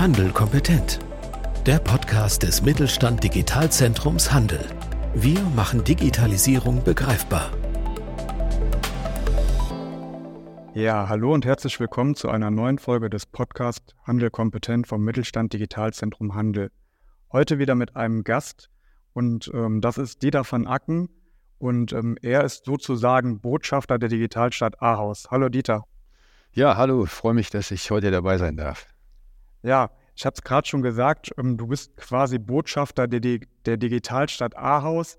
Handel kompetent. Der Podcast des Mittelstand Digitalzentrums Handel. Wir machen Digitalisierung begreifbar. Ja, hallo und herzlich willkommen zu einer neuen Folge des Podcasts Handel kompetent vom Mittelstand Digitalzentrum Handel. Heute wieder mit einem Gast und ähm, das ist Dieter van Acken und ähm, er ist sozusagen Botschafter der Digitalstadt Ahaus. Hallo Dieter. Ja, hallo, ich freue mich, dass ich heute dabei sein darf. Ja, ich habe es gerade schon gesagt, ähm, du bist quasi Botschafter der, der Digitalstadt Ahaus.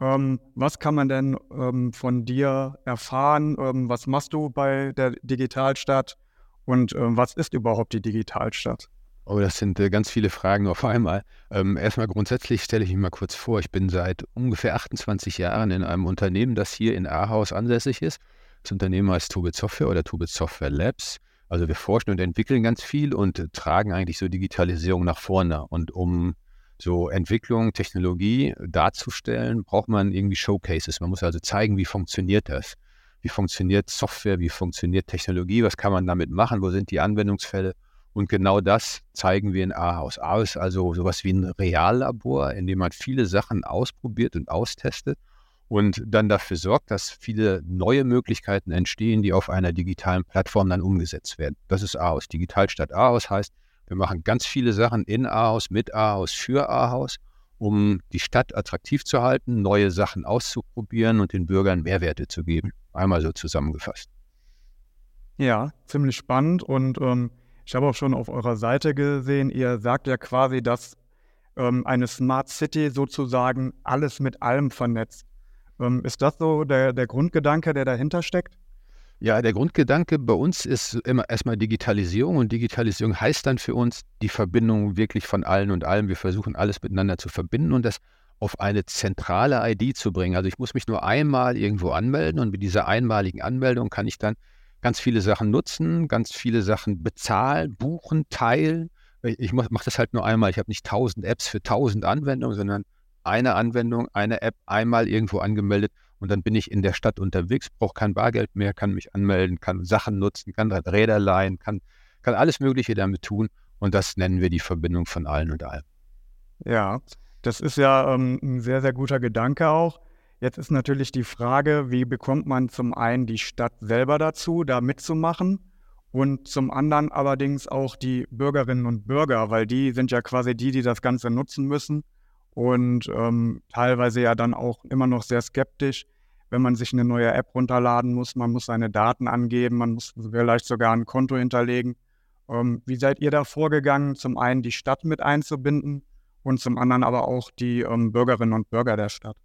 Ähm, was kann man denn ähm, von dir erfahren? Ähm, was machst du bei der Digitalstadt? Und ähm, was ist überhaupt die Digitalstadt? Oh, das sind äh, ganz viele Fragen auf einmal. Ähm, erstmal grundsätzlich stelle ich mich mal kurz vor. Ich bin seit ungefähr 28 Jahren in einem Unternehmen, das hier in Ahaus ansässig ist. Das Unternehmen heißt Tubit Software oder Tubit Software Labs. Also wir forschen und entwickeln ganz viel und äh, tragen eigentlich so Digitalisierung nach vorne. Und um so Entwicklung, Technologie darzustellen, braucht man irgendwie Showcases. Man muss also zeigen, wie funktioniert das. Wie funktioniert Software, wie funktioniert Technologie, was kann man damit machen, wo sind die Anwendungsfälle. Und genau das zeigen wir in Ahaus. Ahaus ist also sowas wie ein Reallabor, in dem man viele Sachen ausprobiert und austestet und dann dafür sorgt, dass viele neue Möglichkeiten entstehen, die auf einer digitalen Plattform dann umgesetzt werden. Das ist Ahaus. Digitalstadt Ahaus heißt, wir machen ganz viele Sachen in Ahaus, mit Ahaus, für Ahaus, um die Stadt attraktiv zu halten, neue Sachen auszuprobieren und den Bürgern Mehrwerte zu geben. Einmal so zusammengefasst. Ja, ziemlich spannend. Und ähm, ich habe auch schon auf eurer Seite gesehen, ihr sagt ja quasi, dass ähm, eine Smart City sozusagen alles mit allem vernetzt. Ähm, ist das so der, der Grundgedanke, der dahinter steckt? Ja, der Grundgedanke bei uns ist immer erstmal Digitalisierung und Digitalisierung heißt dann für uns die Verbindung wirklich von allen und allem. Wir versuchen alles miteinander zu verbinden und das auf eine zentrale ID zu bringen. Also ich muss mich nur einmal irgendwo anmelden und mit dieser einmaligen Anmeldung kann ich dann ganz viele Sachen nutzen, ganz viele Sachen bezahlen, buchen, teilen. Ich mache das halt nur einmal. Ich habe nicht tausend Apps für tausend Anwendungen, sondern eine Anwendung, eine App einmal irgendwo angemeldet und dann bin ich in der Stadt unterwegs, brauche kein Bargeld mehr, kann mich anmelden, kann Sachen nutzen, kann Räder leihen, kann, kann alles Mögliche damit tun und das nennen wir die Verbindung von allen und allem. Ja, das ist ja ähm, ein sehr, sehr guter Gedanke auch. Jetzt ist natürlich die Frage, wie bekommt man zum einen die Stadt selber dazu, da mitzumachen und zum anderen allerdings auch die Bürgerinnen und Bürger, weil die sind ja quasi die, die das Ganze nutzen müssen und ähm, teilweise ja dann auch immer noch sehr skeptisch, wenn man sich eine neue App runterladen muss. Man muss seine Daten angeben, man muss vielleicht sogar ein Konto hinterlegen. Ähm, wie seid ihr da vorgegangen, zum einen die Stadt mit einzubinden und zum anderen aber auch die ähm, Bürgerinnen und Bürger der Stadt?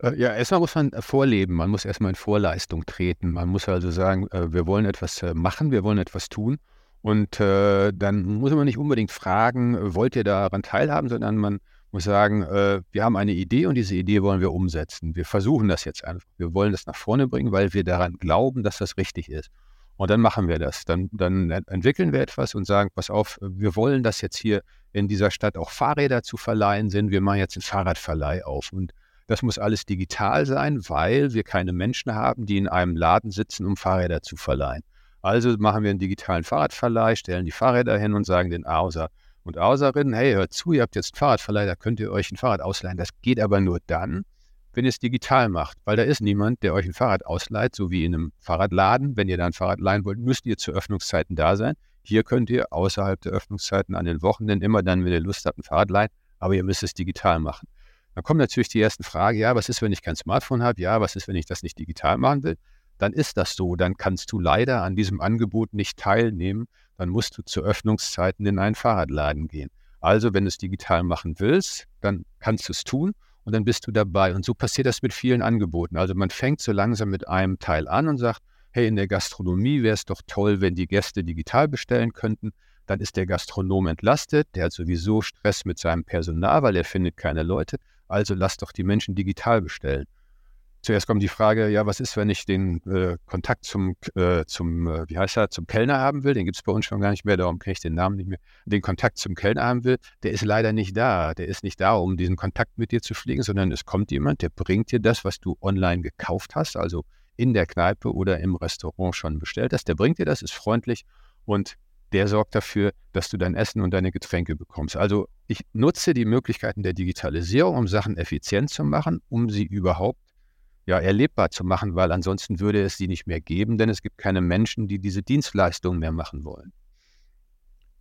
Äh, ja, erstmal muss man äh, vorleben, man muss erstmal in Vorleistung treten. Man muss also sagen, äh, wir wollen etwas machen, wir wollen etwas tun. Und dann muss man nicht unbedingt fragen, wollt ihr daran teilhaben, sondern man muss sagen, äh, wir haben eine Idee und diese Idee wollen wir umsetzen. Wir versuchen das jetzt einfach. Wir wollen das nach vorne bringen, weil wir daran glauben, dass das richtig ist. Und dann machen wir das. Dann, dann entwickeln wir etwas und sagen, pass auf, wir wollen, dass jetzt hier in dieser Stadt auch Fahrräder zu verleihen sind. Wir machen jetzt einen Fahrradverleih auf. Und das muss alles digital sein, weil wir keine Menschen haben, die in einem Laden sitzen, um Fahrräder zu verleihen. Also machen wir einen digitalen Fahrradverleih, stellen die Fahrräder hin und sagen den Außer, und Auserinnen, hey, hört zu, ihr habt jetzt einen Fahrradverleih, da könnt ihr euch ein Fahrrad ausleihen. Das geht aber nur dann, wenn ihr es digital macht, weil da ist niemand, der euch ein Fahrrad ausleiht, so wie in einem Fahrradladen. Wenn ihr da ein Fahrrad leihen wollt, müsst ihr zu Öffnungszeiten da sein. Hier könnt ihr außerhalb der Öffnungszeiten an den Wochenenden immer dann, wenn ihr Lust habt, ein Fahrrad leihen, aber ihr müsst es digital machen. Dann kommt natürlich die ersten Fragen, ja, was ist, wenn ich kein Smartphone habe? Ja, was ist, wenn ich das nicht digital machen will? Dann ist das so, dann kannst du leider an diesem Angebot nicht teilnehmen, dann musst du zu Öffnungszeiten in einen Fahrradladen gehen. Also, wenn du es digital machen willst, dann kannst du es tun und dann bist du dabei. Und so passiert das mit vielen Angeboten. Also man fängt so langsam mit einem Teil an und sagt, hey, in der Gastronomie wäre es doch toll, wenn die Gäste digital bestellen könnten. Dann ist der Gastronom entlastet, der hat sowieso Stress mit seinem Personal, weil er findet keine Leute. Also lass doch die Menschen digital bestellen. Zuerst kommt die Frage, ja, was ist, wenn ich den äh, Kontakt zum, äh, zum äh, wie heißt er, zum Kellner haben will? Den gibt es bei uns schon gar nicht mehr, darum kenne ich den Namen nicht mehr. Den Kontakt zum Kellner haben will, der ist leider nicht da. Der ist nicht da, um diesen Kontakt mit dir zu pflegen, sondern es kommt jemand, der bringt dir das, was du online gekauft hast, also in der Kneipe oder im Restaurant schon bestellt hast. Der bringt dir das, ist freundlich und der sorgt dafür, dass du dein Essen und deine Getränke bekommst. Also ich nutze die Möglichkeiten der Digitalisierung, um Sachen effizient zu machen, um sie überhaupt ja, erlebbar zu machen, weil ansonsten würde es die nicht mehr geben, denn es gibt keine Menschen, die diese Dienstleistungen mehr machen wollen.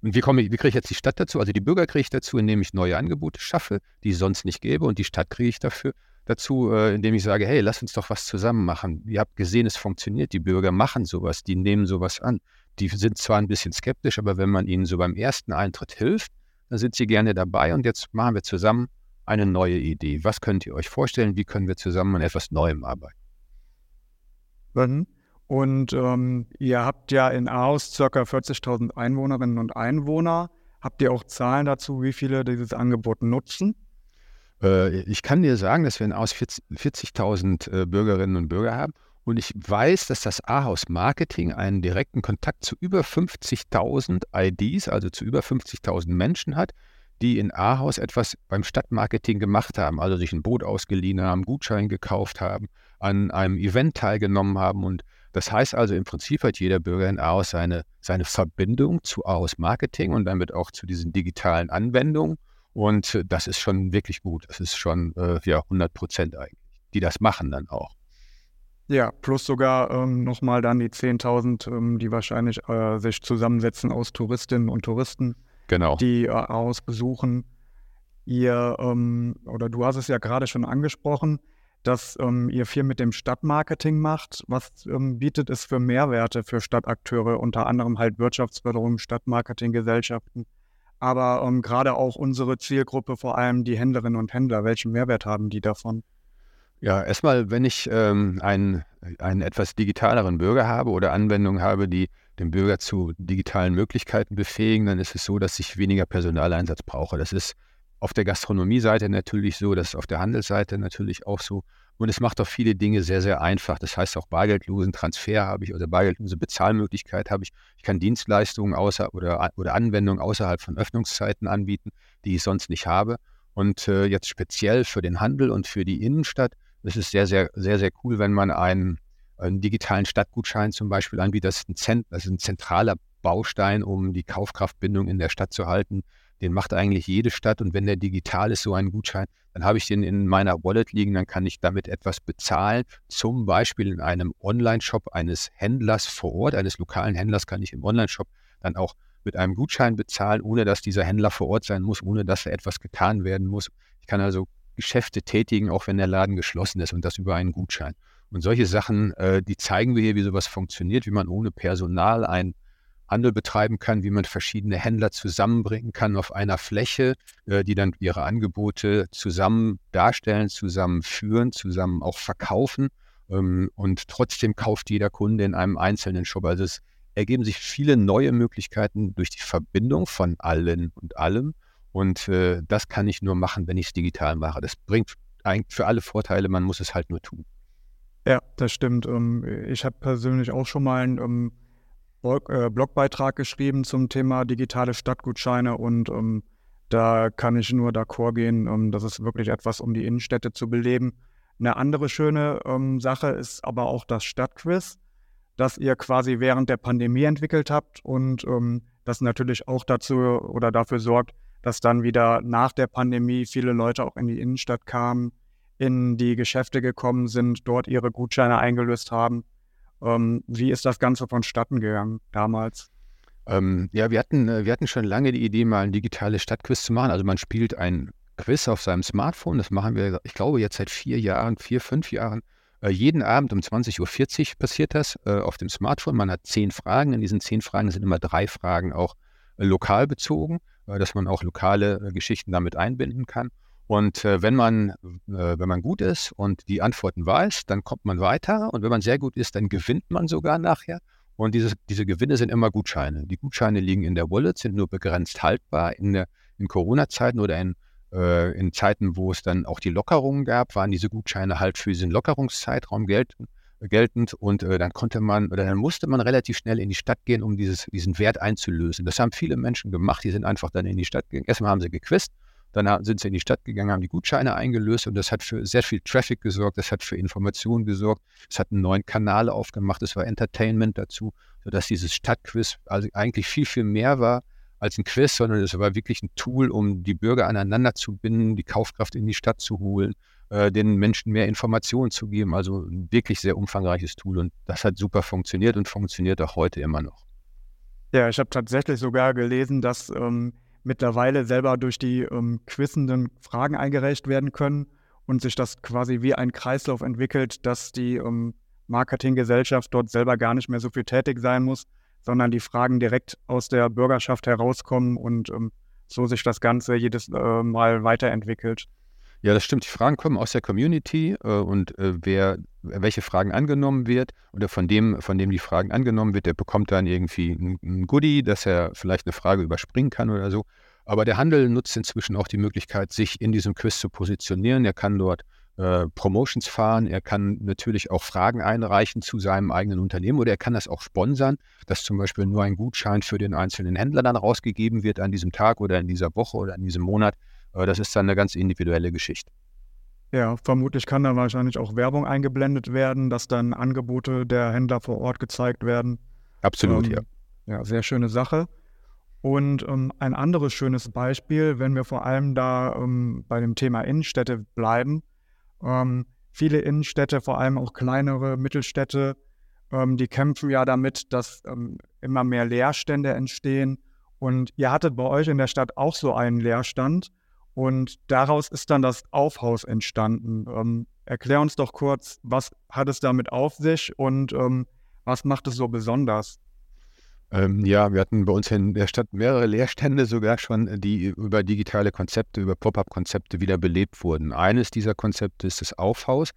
Und wie, komme ich, wie kriege ich jetzt die Stadt dazu? Also die Bürger kriege ich dazu, indem ich neue Angebote schaffe, die es sonst nicht gäbe. Und die Stadt kriege ich dafür dazu, äh, indem ich sage, hey, lass uns doch was zusammen machen. Ihr habt gesehen, es funktioniert. Die Bürger machen sowas, die nehmen sowas an. Die sind zwar ein bisschen skeptisch, aber wenn man ihnen so beim ersten Eintritt hilft, dann sind sie gerne dabei. Und jetzt machen wir zusammen eine neue Idee. Was könnt ihr euch vorstellen? Wie können wir zusammen an etwas Neuem arbeiten? Und ähm, ihr habt ja in Aarhus ca. 40.000 Einwohnerinnen und Einwohner. Habt ihr auch Zahlen dazu, wie viele dieses Angebot nutzen? Äh, ich kann dir sagen, dass wir in Aarhus 40.000 äh, Bürgerinnen und Bürger haben. Und ich weiß, dass das Ahaus Marketing einen direkten Kontakt zu über 50.000 IDs, also zu über 50.000 Menschen hat, die in Ahaus etwas beim Stadtmarketing gemacht haben, also sich ein Boot ausgeliehen haben, Gutschein gekauft haben, an einem Event teilgenommen haben. Und das heißt also, im Prinzip hat jeder Bürger in Ahaus seine, seine Verbindung zu Ahaus Marketing und damit auch zu diesen digitalen Anwendungen. Und das ist schon wirklich gut. Das ist schon äh, ja, 100 Prozent eigentlich, die das machen dann auch. Ja, plus sogar ähm, nochmal dann die 10.000, ähm, die wahrscheinlich äh, sich zusammensetzen aus Touristinnen und Touristen, genau. die äh, aus besuchen. Ihr, ähm, oder du hast es ja gerade schon angesprochen, dass ähm, ihr viel mit dem Stadtmarketing macht. Was ähm, bietet es für Mehrwerte für Stadtakteure, unter anderem halt Wirtschaftsförderung, Stadtmarketinggesellschaften, aber ähm, gerade auch unsere Zielgruppe, vor allem die Händlerinnen und Händler. Welchen Mehrwert haben die davon? Ja, erstmal, wenn ich ähm, einen, einen etwas digitaleren Bürger habe oder Anwendungen habe, die den Bürger zu digitalen Möglichkeiten befähigen, dann ist es so, dass ich weniger Personaleinsatz brauche. Das ist auf der Gastronomie-Seite natürlich so, das ist auf der Handelsseite natürlich auch so. Und es macht auch viele Dinge sehr, sehr einfach. Das heißt auch bargeldlosen Transfer habe ich oder bargeldlose Bezahlmöglichkeit habe ich. Ich kann Dienstleistungen außer oder, oder Anwendungen außerhalb von Öffnungszeiten anbieten, die ich sonst nicht habe. Und äh, jetzt speziell für den Handel und für die Innenstadt es ist sehr, sehr, sehr, sehr cool, wenn man einen, einen digitalen Stadtgutschein zum Beispiel anbietet. Das ist, ein Zent, das ist ein zentraler Baustein, um die Kaufkraftbindung in der Stadt zu halten. Den macht eigentlich jede Stadt und wenn der digital ist, so ein Gutschein, dann habe ich den in meiner Wallet liegen, dann kann ich damit etwas bezahlen. Zum Beispiel in einem Online-Shop eines Händlers vor Ort, eines lokalen Händlers kann ich im Online-Shop dann auch mit einem Gutschein bezahlen, ohne dass dieser Händler vor Ort sein muss, ohne dass da etwas getan werden muss. Ich kann also Geschäfte tätigen, auch wenn der Laden geschlossen ist und das über einen Gutschein. Und solche Sachen, äh, die zeigen wir hier, wie sowas funktioniert, wie man ohne Personal einen Handel betreiben kann, wie man verschiedene Händler zusammenbringen kann auf einer Fläche, äh, die dann ihre Angebote zusammen darstellen, zusammen führen, zusammen auch verkaufen. Ähm, und trotzdem kauft jeder Kunde in einem einzelnen Shop. Also es ergeben sich viele neue Möglichkeiten durch die Verbindung von allen und allem. Und äh, das kann ich nur machen, wenn ich es digital mache. Das bringt eigentlich für alle Vorteile, man muss es halt nur tun. Ja, das stimmt. Ähm, ich habe persönlich auch schon mal einen ähm, äh, Blogbeitrag geschrieben zum Thema digitale Stadtgutscheine und ähm, da kann ich nur d'accord gehen. Das ist wirklich etwas, um die Innenstädte zu beleben. Eine andere schöne Sache ist aber auch das Stadtquiz, das ihr quasi während der Pandemie entwickelt habt und das natürlich auch dazu oder dafür sorgt, dass dann wieder nach der Pandemie viele Leute auch in die Innenstadt kamen, in die Geschäfte gekommen sind, dort ihre Gutscheine eingelöst haben. Ähm, wie ist das Ganze vonstatten gegangen damals? Ähm, ja, wir hatten, äh, wir hatten schon lange die Idee, mal ein digitales Stadtquiz zu machen. Also man spielt ein Quiz auf seinem Smartphone. Das machen wir, ich glaube, jetzt seit vier Jahren, vier, fünf Jahren. Äh, jeden Abend um 20.40 Uhr passiert das äh, auf dem Smartphone. Man hat zehn Fragen. In diesen zehn Fragen sind immer drei Fragen auch äh, lokal bezogen. Äh, dass man auch lokale äh, Geschichten damit einbinden kann. Und äh, wenn man, wenn man gut ist und die Antworten weiß, dann kommt man weiter. Und wenn man sehr gut ist, dann gewinnt man sogar nachher. Und diese, diese Gewinne sind immer Gutscheine. Die Gutscheine liegen in der Wallet, sind nur begrenzt haltbar. In, in Corona-Zeiten oder in, äh, in Zeiten, wo es dann auch die Lockerungen gab, waren diese Gutscheine halt für diesen Lockerungszeitraum gelten geltend und äh, dann konnte man oder dann musste man relativ schnell in die Stadt gehen, um dieses, diesen Wert einzulösen. Das haben viele Menschen gemacht, die sind einfach dann in die Stadt gegangen. Erstmal haben sie gequizt Dann sind sie in die Stadt gegangen, haben die Gutscheine eingelöst und das hat für sehr viel Traffic gesorgt, das hat für Informationen gesorgt, es hat einen neuen Kanal aufgemacht, es war Entertainment dazu, sodass dieses Stadtquiz also eigentlich viel, viel mehr war als ein Quiz, sondern es war wirklich ein Tool, um die Bürger aneinander zu binden, die Kaufkraft in die Stadt zu holen, äh, den Menschen mehr Informationen zu geben. Also ein wirklich sehr umfangreiches Tool und das hat super funktioniert und funktioniert auch heute immer noch. Ja, ich habe tatsächlich sogar gelesen, dass ähm, mittlerweile selber durch die ähm, quizenden Fragen eingereicht werden können und sich das quasi wie ein Kreislauf entwickelt, dass die ähm, Marketinggesellschaft dort selber gar nicht mehr so viel tätig sein muss, sondern die Fragen direkt aus der Bürgerschaft herauskommen und ähm, so sich das Ganze jedes äh, Mal weiterentwickelt. Ja, das stimmt. Die Fragen kommen aus der Community äh, und äh, wer welche Fragen angenommen wird oder von dem, von dem die Fragen angenommen wird, der bekommt dann irgendwie ein, ein Goodie, dass er vielleicht eine Frage überspringen kann oder so. Aber der Handel nutzt inzwischen auch die Möglichkeit, sich in diesem Quiz zu positionieren. Er kann dort äh, Promotions fahren, er kann natürlich auch Fragen einreichen zu seinem eigenen Unternehmen oder er kann das auch sponsern, dass zum Beispiel nur ein Gutschein für den einzelnen Händler dann rausgegeben wird an diesem Tag oder in dieser Woche oder in diesem Monat. Aber das ist dann eine ganz individuelle Geschichte. Ja, vermutlich kann da wahrscheinlich auch Werbung eingeblendet werden, dass dann Angebote der Händler vor Ort gezeigt werden. Absolut, ähm, ja. Ja, sehr schöne Sache. Und ähm, ein anderes schönes Beispiel, wenn wir vor allem da ähm, bei dem Thema Innenstädte bleiben. Ähm, viele Innenstädte, vor allem auch kleinere Mittelstädte, ähm, die kämpfen ja damit, dass ähm, immer mehr Leerstände entstehen. Und ihr hattet bei euch in der Stadt auch so einen Leerstand. Und daraus ist dann das Aufhaus entstanden. Ähm, erklär uns doch kurz, was hat es damit auf sich und ähm, was macht es so besonders? Ähm, ja, wir hatten bei uns in der Stadt mehrere Leerstände sogar schon, die über digitale Konzepte, über Pop-up-Konzepte wieder belebt wurden. Eines dieser Konzepte ist das Aufhaus.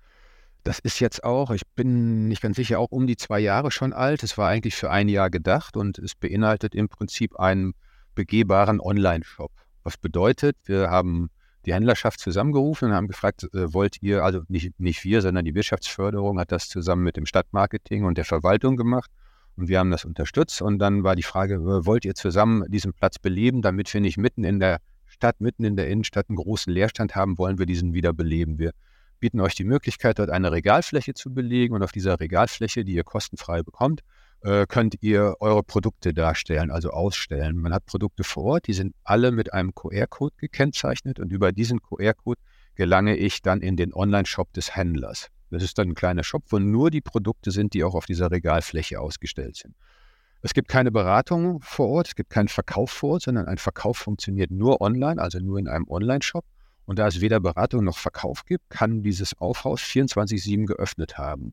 Das ist jetzt auch, ich bin nicht ganz sicher, auch um die zwei Jahre schon alt. Es war eigentlich für ein Jahr gedacht und es beinhaltet im Prinzip einen begehbaren Online-Shop. Was bedeutet, wir haben die Händlerschaft zusammengerufen und haben gefragt, äh, wollt ihr, also nicht, nicht wir, sondern die Wirtschaftsförderung hat das zusammen mit dem Stadtmarketing und der Verwaltung gemacht und wir haben das unterstützt. Und dann war die Frage, äh, wollt ihr zusammen diesen Platz beleben, damit wir nicht mitten in der Stadt, mitten in der Innenstadt einen großen Leerstand haben, wollen wir diesen wieder beleben. Wir bieten euch die Möglichkeit, dort eine Regalfläche zu belegen und auf dieser Regalfläche, die ihr kostenfrei bekommt, äh, könnt ihr eure Produkte darstellen, also ausstellen. Man hat Produkte vor Ort, die sind alle mit einem QR-Code gekennzeichnet und über diesen QR-Code gelange ich dann in den Online-Shop des Händlers. Das ist dann ein kleiner Shop, wo nur die Produkte sind, die auch auf dieser Regalfläche ausgestellt sind. Es gibt keine Beratung vor Ort, es gibt keinen Verkauf vor Ort, sondern ein Verkauf funktioniert nur online, also nur in einem Online-Shop. Und da es weder Beratung noch Verkauf gibt, kann dieses Aufhaus 24-7 geöffnet haben.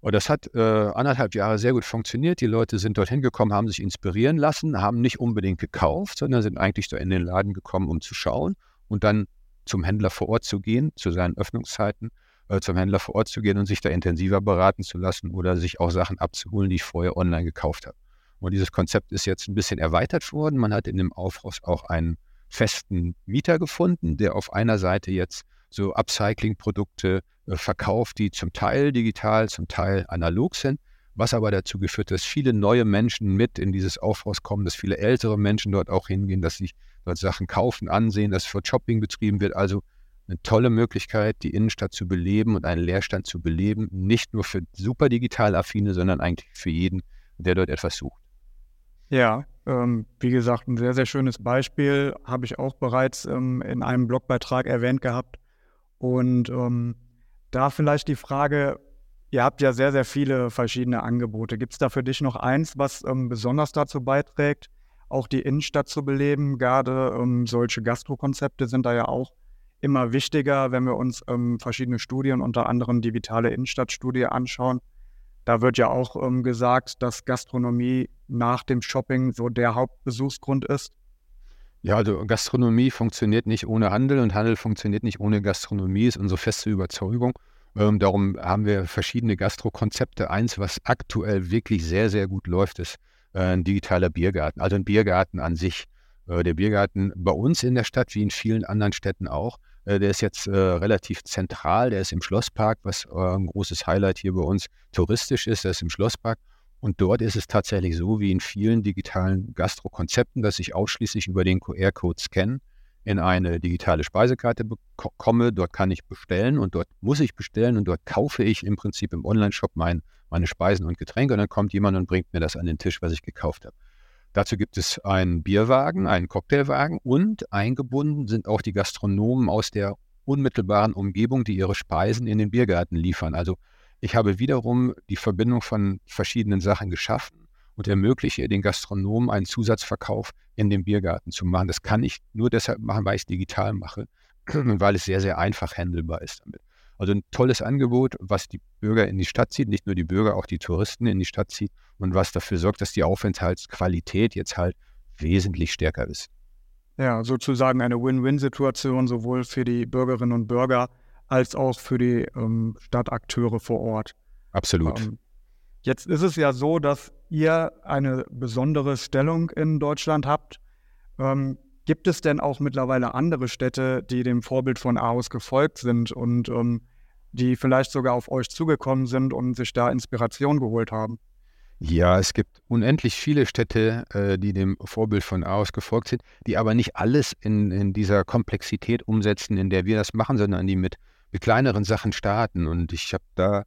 Und das hat äh, anderthalb Jahre sehr gut funktioniert. Die Leute sind dorthin gekommen, haben sich inspirieren lassen, haben nicht unbedingt gekauft, sondern sind eigentlich da in den Laden gekommen, um zu schauen und dann zum Händler vor Ort zu gehen, zu seinen Öffnungszeiten, äh, zum Händler vor Ort zu gehen und sich da intensiver beraten zu lassen oder sich auch Sachen abzuholen, die ich vorher online gekauft habe. Und dieses Konzept ist jetzt ein bisschen erweitert worden. Man hat in dem Aufhaus auch einen festen Mieter gefunden, der auf einer Seite jetzt so Upcycling-Produkte verkauft, die zum Teil digital, zum Teil analog sind, was aber dazu geführt, dass viele neue Menschen mit in dieses Aufhaus kommen, dass viele ältere Menschen dort auch hingehen, dass sich dort Sachen kaufen, ansehen, dass für Shopping betrieben wird. Also eine tolle Möglichkeit, die Innenstadt zu beleben und einen Leerstand zu beleben, nicht nur für super digital affine, sondern eigentlich für jeden, der dort etwas sucht. Ja, ähm, wie gesagt, ein sehr, sehr schönes Beispiel habe ich auch bereits ähm, in einem Blogbeitrag erwähnt gehabt. Und ähm, da vielleicht die Frage, ihr habt ja sehr, sehr viele verschiedene Angebote. Gibt es da für dich noch eins, was ähm, besonders dazu beiträgt, auch die Innenstadt zu beleben? Gerade ähm, solche Gastrokonzepte sind da ja auch immer wichtiger, wenn wir uns ähm, verschiedene Studien, unter anderem digitale Innenstadtstudie anschauen. Da wird ja auch ähm, gesagt, dass Gastronomie nach dem Shopping so der Hauptbesuchsgrund ist. Ja, also Gastronomie funktioniert nicht ohne Handel und Handel funktioniert nicht ohne Gastronomie, ist unsere feste Überzeugung. Ähm, darum haben wir verschiedene Gastrokonzepte. Eins, was aktuell wirklich sehr, sehr gut läuft, ist äh, ein digitaler Biergarten. Also ein Biergarten an sich. Äh, der Biergarten bei uns in der Stadt, wie in vielen anderen Städten auch, äh, der ist jetzt äh, relativ zentral. Der ist im Schlosspark, was äh, ein großes Highlight hier bei uns touristisch ist. Der ist im Schlosspark. Und dort ist es tatsächlich so wie in vielen digitalen Gastro-Konzepten, dass ich ausschließlich über den QR-Code scanne. in eine digitale Speisekarte komme. Dort kann ich bestellen und dort muss ich bestellen und dort kaufe ich im Prinzip im Online-Shop mein, meine Speisen und Getränke und dann kommt jemand und bringt mir das an den Tisch, was ich gekauft habe. Dazu gibt es einen Bierwagen, einen Cocktailwagen und eingebunden sind auch die Gastronomen aus der unmittelbaren Umgebung, die ihre Speisen in den Biergarten liefern. Also ich habe wiederum die Verbindung von verschiedenen Sachen geschaffen und ermögliche den Gastronomen einen Zusatzverkauf in dem Biergarten zu machen. Das kann ich nur deshalb machen, weil ich es digital mache und weil es sehr, sehr einfach handelbar ist damit. Also ein tolles Angebot, was die Bürger in die Stadt zieht, nicht nur die Bürger, auch die Touristen in die Stadt zieht und was dafür sorgt, dass die Aufenthaltsqualität jetzt halt wesentlich stärker ist. Ja, sozusagen eine Win-Win-Situation sowohl für die Bürgerinnen und Bürger als auch für die ähm, Stadtakteure vor Ort. Absolut. Ähm, Jetzt ist es ja so, dass ihr eine besondere Stellung in Deutschland habt. Ähm, gibt es denn auch mittlerweile andere Städte, die dem Vorbild von Aarhus gefolgt sind und ähm, die vielleicht sogar auf euch zugekommen sind und sich da Inspiration geholt haben? Ja, es gibt unendlich viele Städte, äh, die dem Vorbild von Aarhus gefolgt sind, die aber nicht alles in, in dieser Komplexität umsetzen, in der wir das machen, sondern die mit, mit kleineren Sachen starten. Und ich habe da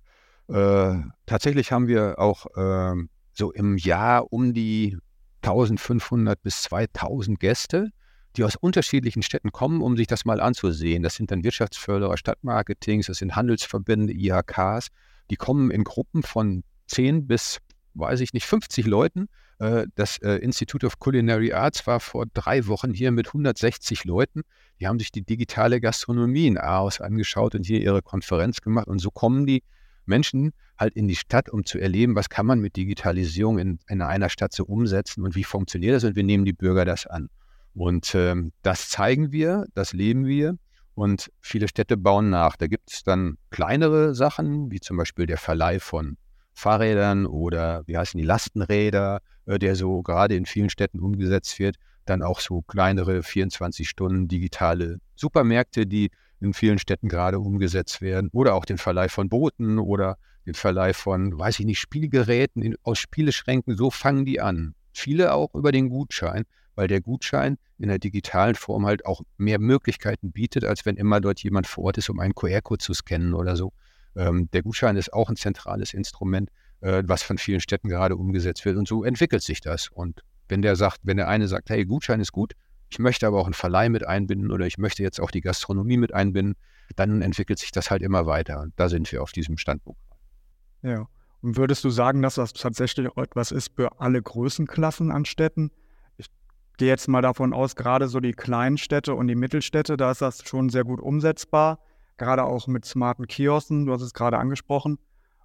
äh, tatsächlich haben wir auch äh, so im Jahr um die 1500 bis 2000 Gäste, die aus unterschiedlichen Städten kommen, um sich das mal anzusehen. Das sind dann Wirtschaftsförderer, Stadtmarketings, das sind Handelsverbände, IHKs. Die kommen in Gruppen von 10 bis, weiß ich nicht, 50 Leuten. Äh, das äh, Institute of Culinary Arts war vor drei Wochen hier mit 160 Leuten. Die haben sich die digitale Gastronomie in Aarhus angeschaut und hier ihre Konferenz gemacht. Und so kommen die Menschen halt in die Stadt, um zu erleben, was kann man mit Digitalisierung in, in einer Stadt so umsetzen und wie funktioniert das und wir nehmen die Bürger das an. Und ähm, das zeigen wir, das leben wir und viele Städte bauen nach. Da gibt es dann kleinere Sachen, wie zum Beispiel der Verleih von Fahrrädern oder wie heißen die Lastenräder, äh, der so gerade in vielen Städten umgesetzt wird. Dann auch so kleinere 24 Stunden digitale Supermärkte, die in vielen Städten gerade umgesetzt werden. Oder auch den Verleih von Booten oder den Verleih von, weiß ich nicht, Spielgeräten in, aus Spieleschränken. So fangen die an. Viele auch über den Gutschein, weil der Gutschein in der digitalen Form halt auch mehr Möglichkeiten bietet, als wenn immer dort jemand vor Ort ist, um einen QR-Code zu scannen oder so. Ähm, der Gutschein ist auch ein zentrales Instrument, äh, was von vielen Städten gerade umgesetzt wird. Und so entwickelt sich das. Und wenn der sagt, wenn der eine sagt, hey, Gutschein ist gut, ich möchte aber auch einen Verleih mit einbinden oder ich möchte jetzt auch die Gastronomie mit einbinden, dann entwickelt sich das halt immer weiter. Und da sind wir auf diesem Standpunkt. Ja. Und würdest du sagen, dass das tatsächlich etwas ist für alle Größenklassen an Städten? Ich gehe jetzt mal davon aus, gerade so die kleinen Städte und die Mittelstädte, da ist das schon sehr gut umsetzbar, gerade auch mit smarten Kiosken, du hast es gerade angesprochen.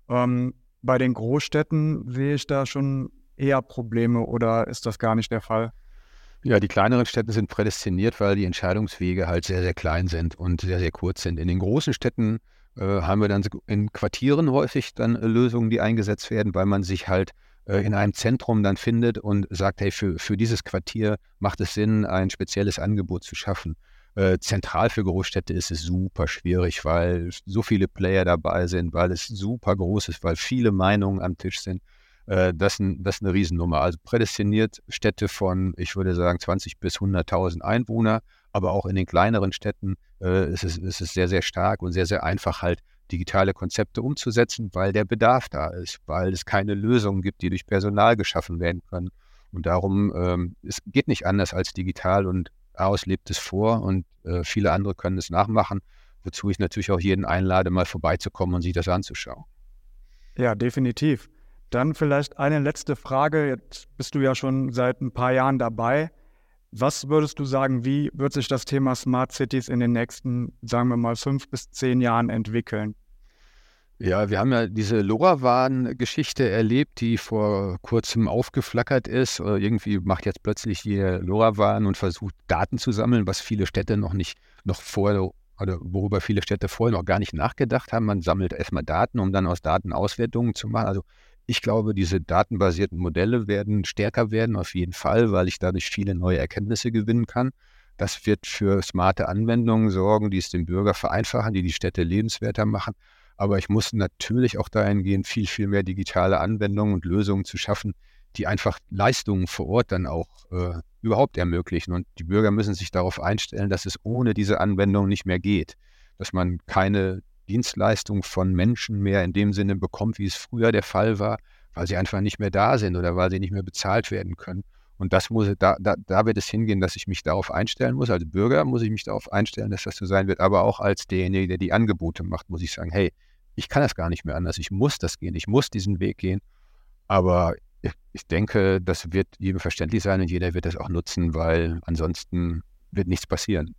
Ähm, bei den Großstädten sehe ich da schon eher Probleme oder ist das gar nicht der Fall? Ja, die kleineren Städte sind prädestiniert, weil die Entscheidungswege halt sehr, sehr klein sind und sehr, sehr kurz sind. In den großen Städten äh, haben wir dann in Quartieren häufig dann Lösungen, die eingesetzt werden, weil man sich halt äh, in einem Zentrum dann findet und sagt, hey, für, für dieses Quartier macht es Sinn, ein spezielles Angebot zu schaffen. Äh, zentral für Großstädte ist es super schwierig, weil so viele Player dabei sind, weil es super groß ist, weil viele Meinungen am Tisch sind. Äh, das, das ist eine Riesennummer. Also prädestiniert Städte von, ich würde sagen, 20 bis 100.000 Einwohner, aber auch in den kleineren Städten äh, ist, es, ist es sehr, sehr stark und sehr, sehr einfach halt digitale Konzepte umzusetzen, weil der Bedarf da ist, weil es keine Lösungen gibt, die durch Personal geschaffen werden können. Und darum, ähm, es geht nicht anders als digital und AOS lebt es vor und äh, viele andere können es nachmachen, wozu ich natürlich auch jeden einlade, mal vorbeizukommen und sich das anzuschauen. Ja, definitiv. Dann vielleicht eine letzte Frage. Jetzt bist du ja schon seit ein paar Jahren dabei. Was würdest du sagen, wie wird sich das Thema Smart Cities in den nächsten, sagen wir mal, fünf bis zehn Jahren entwickeln? Ja, wir haben ja diese LoRaWAN-Geschichte erlebt, die vor kurzem aufgeflackert ist. Äh, irgendwie macht jetzt plötzlich jeder LoRaWAN und versucht Daten zu sammeln, was viele Städte noch nicht, noch vorher, oder worüber viele Städte vorher noch gar nicht nachgedacht haben. Man sammelt erstmal Daten, um dann aus Daten Auswertungen zu machen. Also ich glaube, diese datenbasierten Modelle werden stärker werden, auf jeden Fall, weil ich dadurch viele neue Erkenntnisse gewinnen kann. Das wird für smarte Anwendungen sorgen, die es dem Bürger vereinfachen, die die Städte lebenswerter machen. Aber ich muss natürlich auch dahingehend viel, viel mehr digitale Anwendungen und Lösungen zu schaffen, die einfach Leistungen vor Ort dann auch äh, überhaupt ermöglichen. Und die Bürger müssen sich darauf einstellen, dass es ohne diese Anwendung nicht mehr geht, dass man keine Dienstleistung von Menschen mehr in dem Sinne bekommt, wie es früher der Fall war, weil sie einfach nicht mehr da sind oder weil sie nicht mehr bezahlt werden können. Und das muss, da, da, da wird es hingehen, dass ich mich darauf einstellen muss. Als Bürger muss ich mich darauf einstellen, dass das so sein wird. Aber auch als derjenige, der die Angebote macht, muss ich sagen, hey, ich kann das gar nicht mehr anders. Ich muss das gehen. Ich muss diesen Weg gehen. Aber ich, denke, das wird jedem verständlich sein und jeder wird das auch nutzen, weil ansonsten wird nichts passieren.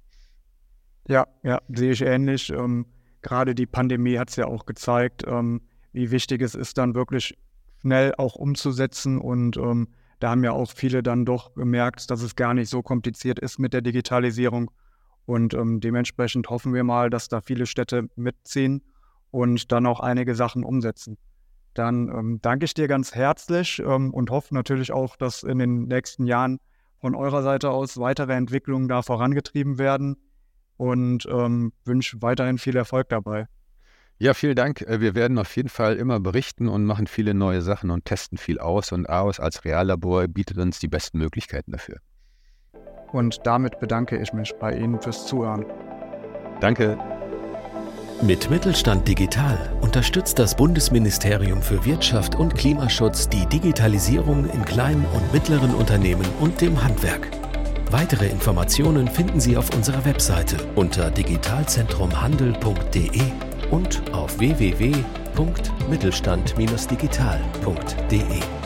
Ja, ja, sehe ich ähnlich. Ähm, gerade die Pandemie hat es ja auch gezeigt, ähm, wie wichtig es ist, dann wirklich schnell auch umzusetzen und ähm, da haben ja auch viele dann doch gemerkt, dass es gar nicht so kompliziert ist mit der Digitalisierung. Und ähm, dementsprechend hoffen wir mal, dass da viele Städte mitziehen und dann auch einige Sachen umsetzen. Dann ähm, danke ich dir ganz herzlich ähm, und hoffe natürlich auch, dass in den nächsten Jahren von eurer Seite aus weitere Entwicklungen da vorangetrieben werden und ähm, wünsche weiterhin viel Erfolg dabei. Ja, vielen Dank. Äh, wir werden auf jeden Fall immer berichten und machen viele neue Sachen und testen viel aus. Und AOS als Reallabor bietet uns die besten Möglichkeiten dafür. Und damit bedanke ich mich bei Ihnen fürs Zuhören. Danke. Mit Mittelstand Digital unterstützt das Bundesministerium für Wirtschaft und Klimaschutz die Digitalisierung in kleinen und mittleren Unternehmen und dem Handwerk. Weitere Informationen finden Sie auf unserer Webseite unter digitalzentrumhandel.de und auf www.mittelstand-digital.de.